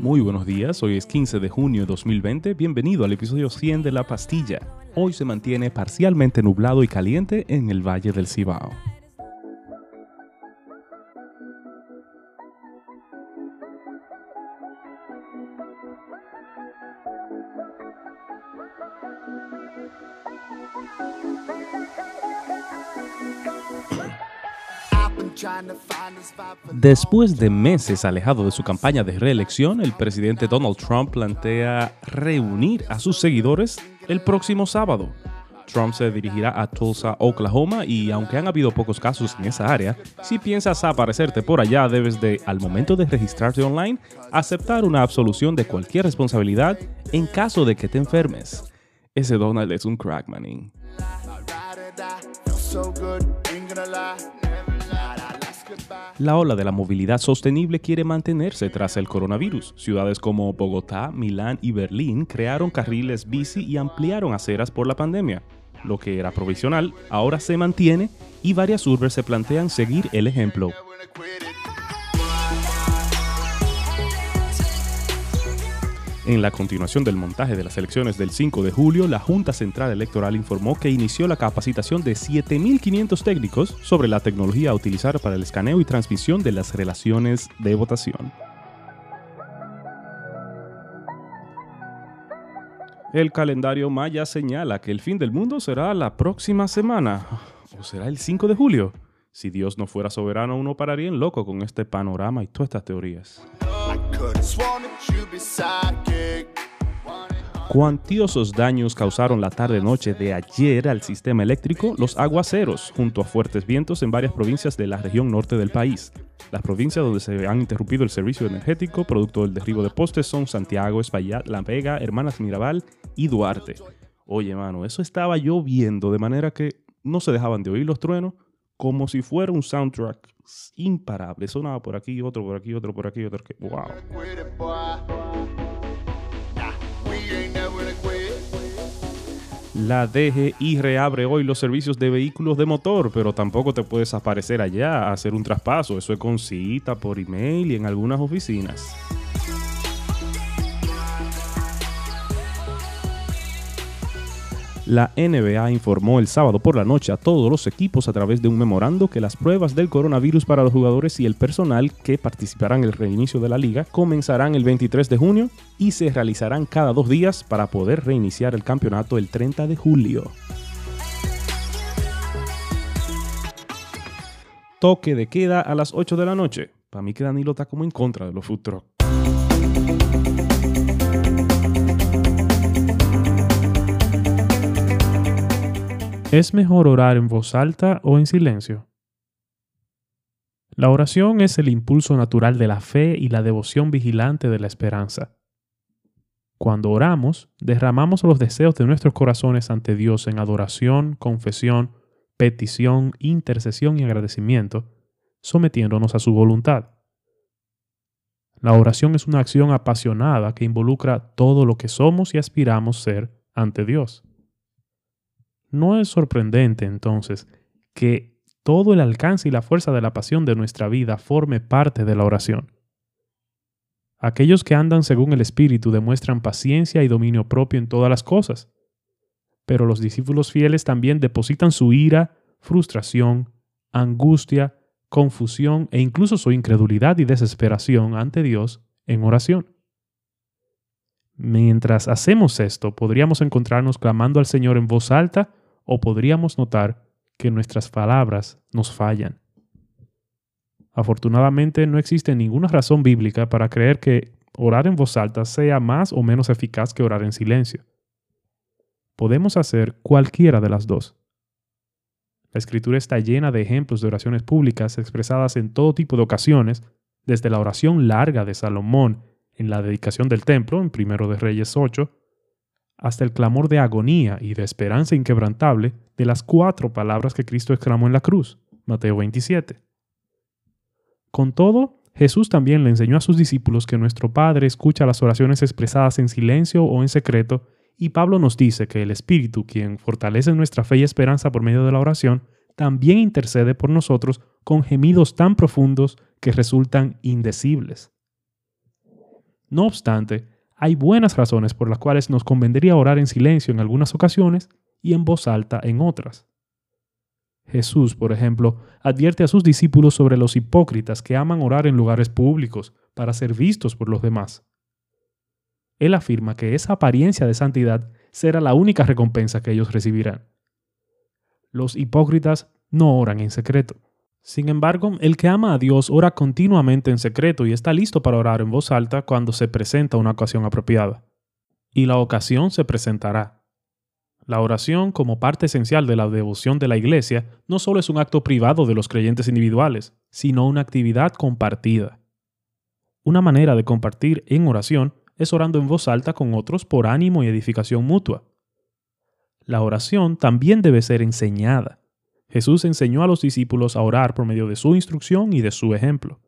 Muy buenos días, hoy es 15 de junio de 2020, bienvenido al episodio 100 de La Pastilla. Hoy se mantiene parcialmente nublado y caliente en el Valle del Cibao. Después de meses alejado de su campaña de reelección, el presidente Donald Trump plantea reunir a sus seguidores el próximo sábado. Trump se dirigirá a Tulsa, Oklahoma, y aunque han habido pocos casos en esa área, si piensas aparecerte por allá, debes de, al momento de registrarte online, aceptar una absolución de cualquier responsabilidad en caso de que te enfermes. Ese Donald es un crackmaning. La ola de la movilidad sostenible quiere mantenerse tras el coronavirus. Ciudades como Bogotá, Milán y Berlín crearon carriles bici y ampliaron aceras por la pandemia. Lo que era provisional ahora se mantiene y varias urbes se plantean seguir el ejemplo. En la continuación del montaje de las elecciones del 5 de julio, la Junta Central Electoral informó que inició la capacitación de 7.500 técnicos sobre la tecnología a utilizar para el escaneo y transmisión de las relaciones de votación. El calendario maya señala que el fin del mundo será la próxima semana, o será el 5 de julio. Si Dios no fuera soberano, uno pararía en loco con este panorama y todas estas teorías. Cuantiosos daños causaron la tarde-noche de ayer al sistema eléctrico los aguaceros, junto a fuertes vientos en varias provincias de la región norte del país. Las provincias donde se han interrumpido el servicio energético producto del derribo de postes son Santiago, Espaillat, La Vega, Hermanas Mirabal y Duarte. Oye, mano, eso estaba lloviendo de manera que no se dejaban de oír los truenos como si fuera un soundtrack imparable. Sonaba por aquí, otro por aquí, otro por aquí, otro que. ¡Wow! La DGI reabre hoy los servicios de vehículos de motor, pero tampoco te puedes aparecer allá a hacer un traspaso. Eso es con cita, por email y en algunas oficinas. La NBA informó el sábado por la noche a todos los equipos a través de un memorando que las pruebas del coronavirus para los jugadores y el personal que participarán en el reinicio de la liga comenzarán el 23 de junio y se realizarán cada dos días para poder reiniciar el campeonato el 30 de julio. Toque de queda a las 8 de la noche. Para mí que Danilo está como en contra de los food ¿Es mejor orar en voz alta o en silencio? La oración es el impulso natural de la fe y la devoción vigilante de la esperanza. Cuando oramos, derramamos los deseos de nuestros corazones ante Dios en adoración, confesión, petición, intercesión y agradecimiento, sometiéndonos a su voluntad. La oración es una acción apasionada que involucra todo lo que somos y aspiramos ser ante Dios. No es sorprendente entonces que todo el alcance y la fuerza de la pasión de nuestra vida forme parte de la oración. Aquellos que andan según el Espíritu demuestran paciencia y dominio propio en todas las cosas, pero los discípulos fieles también depositan su ira, frustración, angustia, confusión e incluso su incredulidad y desesperación ante Dios en oración. Mientras hacemos esto, podríamos encontrarnos clamando al Señor en voz alta o podríamos notar que nuestras palabras nos fallan. Afortunadamente no existe ninguna razón bíblica para creer que orar en voz alta sea más o menos eficaz que orar en silencio. Podemos hacer cualquiera de las dos. La escritura está llena de ejemplos de oraciones públicas expresadas en todo tipo de ocasiones, desde la oración larga de Salomón en la dedicación del templo en 1 de Reyes 8, hasta el clamor de agonía y de esperanza inquebrantable de las cuatro palabras que Cristo exclamó en la cruz, Mateo 27. Con todo, Jesús también le enseñó a sus discípulos que nuestro Padre escucha las oraciones expresadas en silencio o en secreto, y Pablo nos dice que el Espíritu, quien fortalece nuestra fe y esperanza por medio de la oración, también intercede por nosotros con gemidos tan profundos que resultan indecibles. No obstante, hay buenas razones por las cuales nos convendría orar en silencio en algunas ocasiones y en voz alta en otras. Jesús, por ejemplo, advierte a sus discípulos sobre los hipócritas que aman orar en lugares públicos para ser vistos por los demás. Él afirma que esa apariencia de santidad será la única recompensa que ellos recibirán. Los hipócritas no oran en secreto. Sin embargo, el que ama a Dios ora continuamente en secreto y está listo para orar en voz alta cuando se presenta una ocasión apropiada. Y la ocasión se presentará. La oración, como parte esencial de la devoción de la Iglesia, no solo es un acto privado de los creyentes individuales, sino una actividad compartida. Una manera de compartir en oración es orando en voz alta con otros por ánimo y edificación mutua. La oración también debe ser enseñada. Jesús enseñó a los discípulos a orar por medio de su instrucción y de su ejemplo.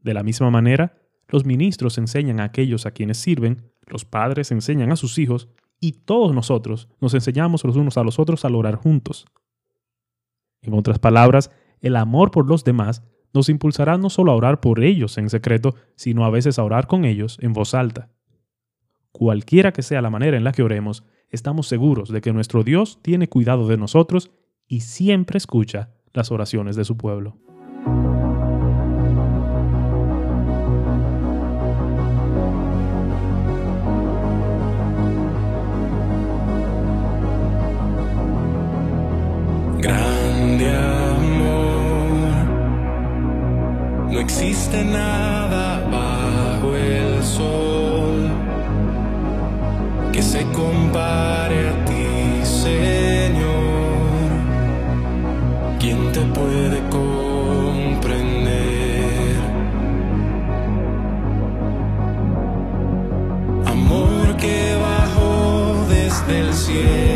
De la misma manera, los ministros enseñan a aquellos a quienes sirven, los padres enseñan a sus hijos, y todos nosotros nos enseñamos los unos a los otros al orar juntos. En otras palabras, el amor por los demás nos impulsará no solo a orar por ellos en secreto, sino a veces a orar con ellos en voz alta. Cualquiera que sea la manera en la que oremos, estamos seguros de que nuestro Dios tiene cuidado de nosotros y siempre escucha las oraciones de su pueblo. Cielo,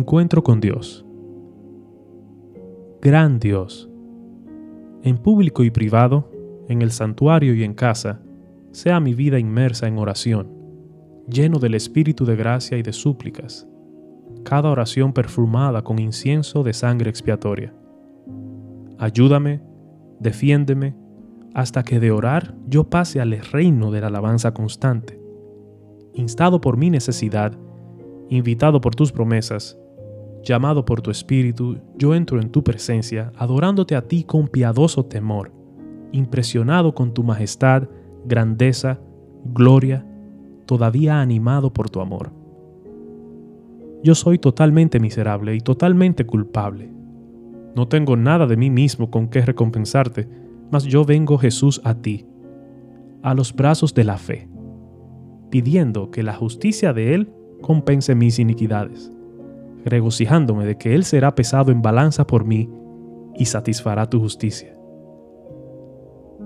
Encuentro con Dios. Gran Dios. En público y privado, en el santuario y en casa, sea mi vida inmersa en oración, lleno del espíritu de gracia y de súplicas, cada oración perfumada con incienso de sangre expiatoria. Ayúdame, defiéndeme, hasta que de orar yo pase al reino de la alabanza constante. Instado por mi necesidad, invitado por tus promesas, llamado por tu espíritu, yo entro en tu presencia, adorándote a ti con piadoso temor, impresionado con tu majestad, grandeza, gloria, todavía animado por tu amor. Yo soy totalmente miserable y totalmente culpable. No tengo nada de mí mismo con qué recompensarte, mas yo vengo Jesús a ti, a los brazos de la fe, pidiendo que la justicia de Él compense mis iniquidades, regocijándome de que Él será pesado en balanza por mí y satisfará tu justicia.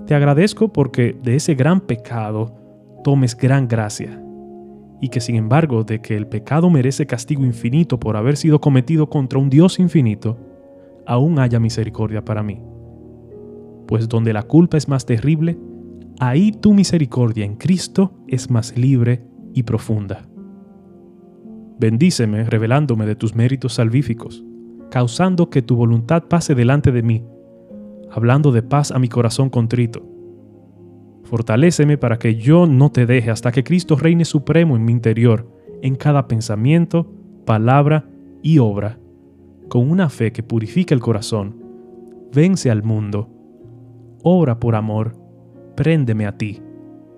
Te agradezco porque de ese gran pecado tomes gran gracia, y que sin embargo de que el pecado merece castigo infinito por haber sido cometido contra un Dios infinito, aún haya misericordia para mí. Pues donde la culpa es más terrible, ahí tu misericordia en Cristo es más libre y profunda. Bendíceme revelándome de tus méritos salvíficos, causando que tu voluntad pase delante de mí hablando de paz a mi corazón contrito. Fortaléceme para que yo no te deje hasta que Cristo reine supremo en mi interior, en cada pensamiento, palabra y obra, con una fe que purifica el corazón, vence al mundo, obra por amor, préndeme a ti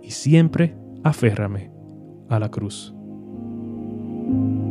y siempre aférrame a la cruz. thank you.